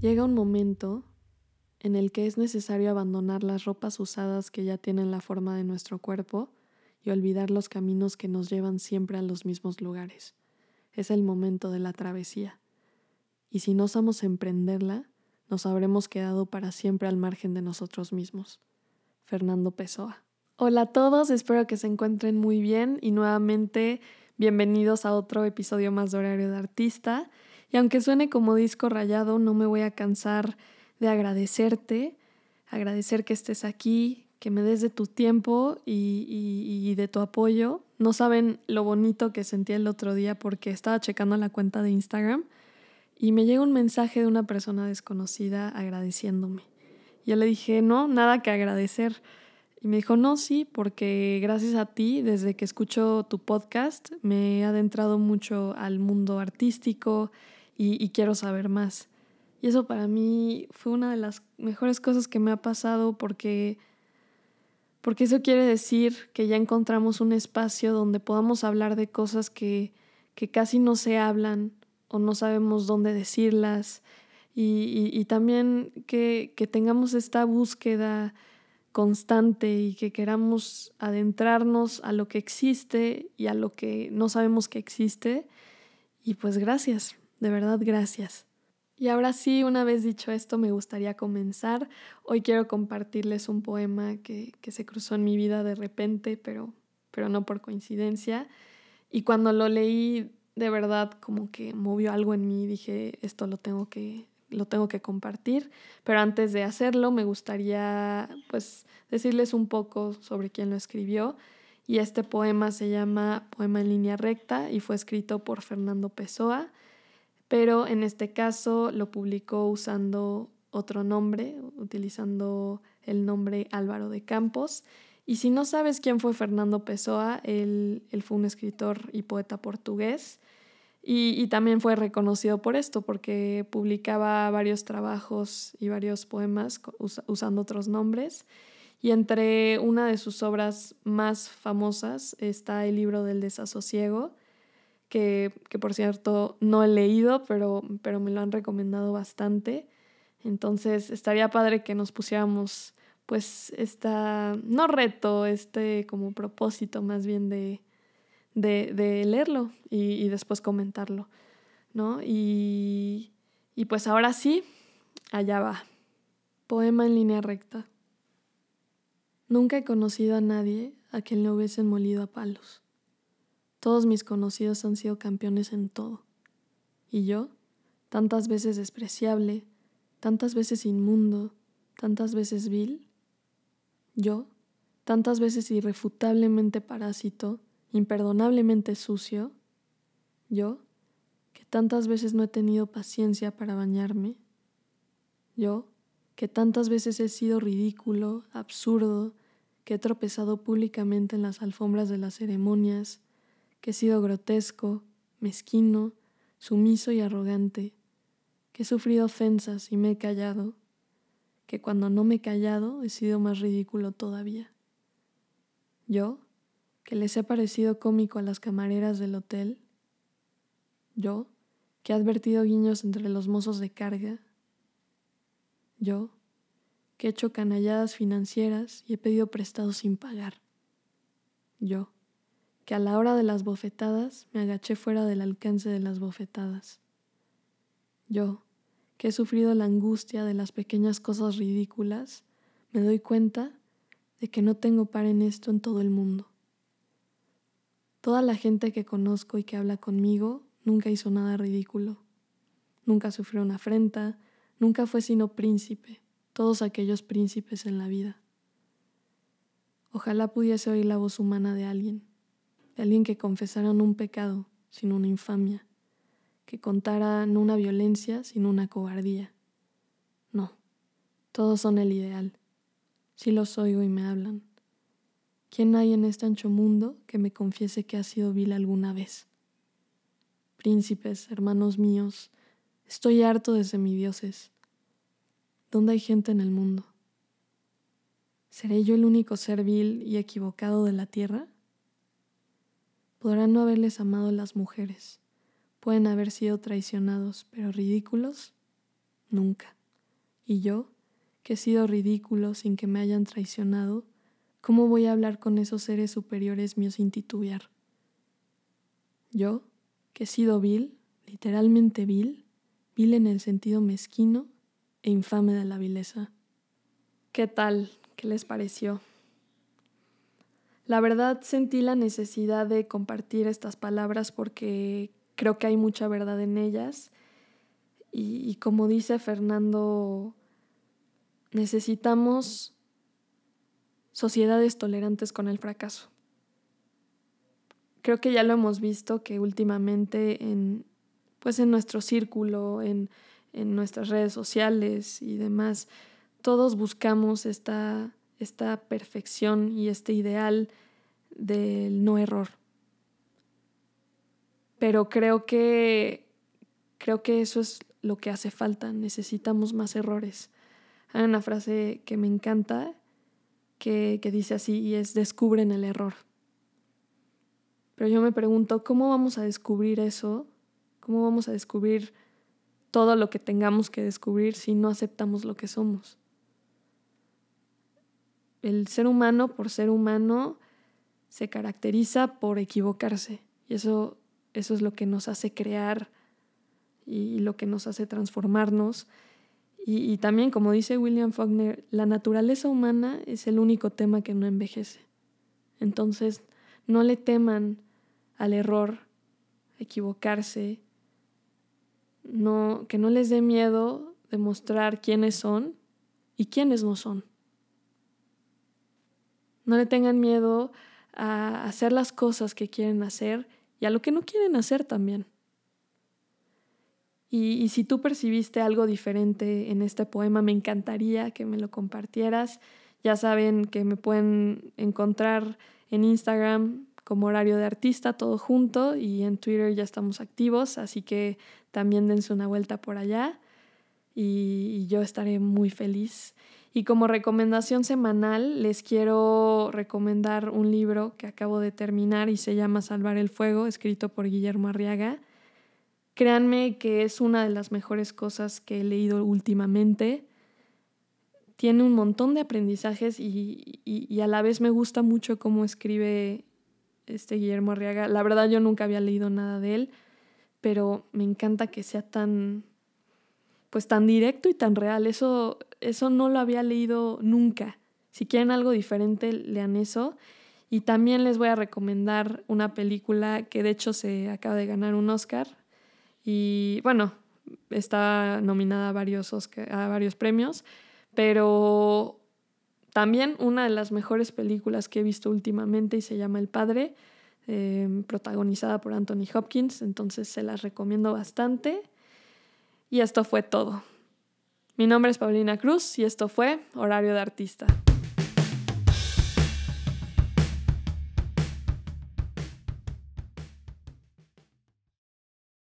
Llega un momento en el que es necesario abandonar las ropas usadas que ya tienen la forma de nuestro cuerpo y olvidar los caminos que nos llevan siempre a los mismos lugares. Es el momento de la travesía. Y si no osamos emprenderla, nos habremos quedado para siempre al margen de nosotros mismos. Fernando Pessoa. Hola a todos, espero que se encuentren muy bien y nuevamente bienvenidos a otro episodio más de Horario de Artista. Y aunque suene como disco rayado, no me voy a cansar de agradecerte, agradecer que estés aquí, que me des de tu tiempo y, de tu apoyo. No saben lo bonito que sentí el otro día porque estaba checando la cuenta de Instagram y me llega un mensaje de una persona desconocida agradeciéndome. Yo le dije, no, nada que agradecer. Y me dijo, no, sí, porque gracias a ti, desde que escucho tu podcast, me he adentrado mucho al mundo artístico y quiero saber más. Y eso para mí fue una de las mejores cosas que me ha pasado porque, porque eso quiere decir que ya encontramos un espacio donde podamos hablar de cosas que, que casi no se hablan o no sabemos dónde decirlas. Y, y, también que, que tengamos esta búsqueda constante y que queramos adentrarnos a lo que existe y a lo que no sabemos que existe. Y pues gracias, de verdad gracias. Y ahora sí, una vez dicho esto, me gustaría comenzar. Hoy quiero compartirles un poema que, se cruzó en mi vida de repente, pero, pero no por coincidencia. Y cuando lo leí, de verdad como que movió algo en mí. Dije, esto lo tengo que, lo tengo que compartir. Pero antes de hacerlo, me gustaría pues decirles un poco sobre quién lo escribió. Y este poema se llama Poema en línea recta y fue escrito por Fernando Pessoa pero en este caso lo publicó usando otro nombre, utilizando el nombre Álvaro de Campos. Y si no sabes quién fue Fernando Pessoa, él, fue un escritor y poeta portugués y, también fue reconocido por esto, porque publicaba varios trabajos y varios poemas usando otros nombres. Y entre una de sus obras más famosas está el libro del desasosiego, que, por cierto no he leído, pero, pero me lo han recomendado bastante. Entonces estaría padre que nos pusiéramos pues esta, no reto, este como propósito más bien de, de, leerlo y, después comentarlo, ¿no? Y, y pues ahora sí, allá va. Poema en línea recta. Nunca he conocido a nadie a quien le hubiesen molido a palos. Todos mis conocidos han sido campeones en todo. Y yo, tantas veces despreciable, tantas veces inmundo, tantas veces vil. Yo, tantas veces irrefutablemente parásito, imperdonablemente sucio. Yo, que tantas veces no he tenido paciencia para bañarme. Yo, que tantas veces he sido ridículo, absurdo, que he tropezado públicamente en las alfombras de las ceremonias, que he sido grotesco, mezquino, sumiso y arrogante, que he sufrido ofensas y me he callado, que cuando no me he callado he sido más ridículo todavía. Yo, que les he parecido cómico a las camareras del hotel, yo, que he advertido guiños entre los mozos de carga, yo, que he hecho canalladas financieras y he pedido prestado sin pagar, yo, que a la hora de las bofetadas me agaché fuera del alcance de las bofetadas. Yo, que he sufrido la angustia de las pequeñas cosas ridículas, me doy cuenta de que no tengo par en esto en todo el mundo. Toda la gente que conozco y que habla conmigo nunca hizo nada ridículo. Nunca sufrió una afrenta, nunca fue sino príncipe, todos aquellos príncipes en la vida. Ojalá pudiese oír la voz humana de alguien alguien que confesara no un pecado, sino una infamia, que contara no una violencia, sino una cobardía. No, todos son el ideal. Si los oigo y me hablan. ¿Quién hay en este ancho mundo que me confiese que ha sido vil alguna vez? Príncipes, hermanos míos, estoy harto de semidioses. ¿Dónde hay gente en el mundo? ¿Seré yo el único ser vil y equivocado de la tierra? Podrán no haberles amado las mujeres, pueden haber sido traicionados, pero ridículos, nunca. Y yo, que he sido ridículo sin que me hayan traicionado, ¿cómo voy a hablar con esos seres superiores míos sin titubear? Yo, que he sido vil, literalmente vil, vil en el sentido mezquino e infame de la vileza. ¿Qué tal? ¿Qué les pareció? La verdad sentí la necesidad de compartir estas palabras porque creo que hay mucha verdad en ellas y, como dice Fernando, necesitamos sociedades tolerantes con el fracaso. Creo que ya lo hemos visto que últimamente en, pues en nuestro círculo, en, en nuestras redes sociales y demás, todos buscamos esta esta perfección y este ideal del no error. Pero creo que creo que eso es lo que hace falta, necesitamos más errores. Hay una frase que me encanta que, que dice así y es descubren el error. Pero yo me pregunto, ¿cómo vamos a descubrir eso? ¿Cómo vamos a descubrir todo lo que tengamos que descubrir si no aceptamos lo que somos? El ser humano, por ser humano, se caracteriza por equivocarse. Y eso, eso es lo que nos hace crear y, lo que nos hace transformarnos. Y, también, como dice William Faulkner, la naturaleza humana es el único tema que no envejece. Entonces, no le teman al error, equivocarse, no, que no les dé miedo demostrar quiénes son y quiénes no son. No le tengan miedo a hacer las cosas que quieren hacer y a lo que no quieren hacer también. Y, si tú percibiste algo diferente en este poema, me encantaría que me lo compartieras. Ya saben que me pueden encontrar en Instagram como horario de artista, todo junto, y en Twitter ya estamos activos, así que también dense una vuelta por allá y yo estaré muy feliz. Y como recomendación semanal les quiero recomendar un libro que acabo de terminar y se llama Salvar el Fuego, escrito por Guillermo Arriaga. Créanme que es una de las mejores cosas que he leído últimamente. Tiene un montón de aprendizajes y, y, a la vez me gusta mucho cómo escribe este Guillermo Arriaga. La verdad yo nunca había leído nada de él, pero me encanta que sea tan pues tan directo y tan real. Eso, eso no lo había leído nunca. Si quieren algo diferente, lean eso. Y también les voy a recomendar una película que de hecho se acaba de ganar un Oscar. Y bueno, está nominada a varios, a varios premios. Pero también una de las mejores películas que he visto últimamente y se llama El Padre, eh, protagonizada por Anthony Hopkins. Entonces se las recomiendo bastante. Y esto fue todo. Mi nombre es Paulina Cruz y esto fue Horario de Artista.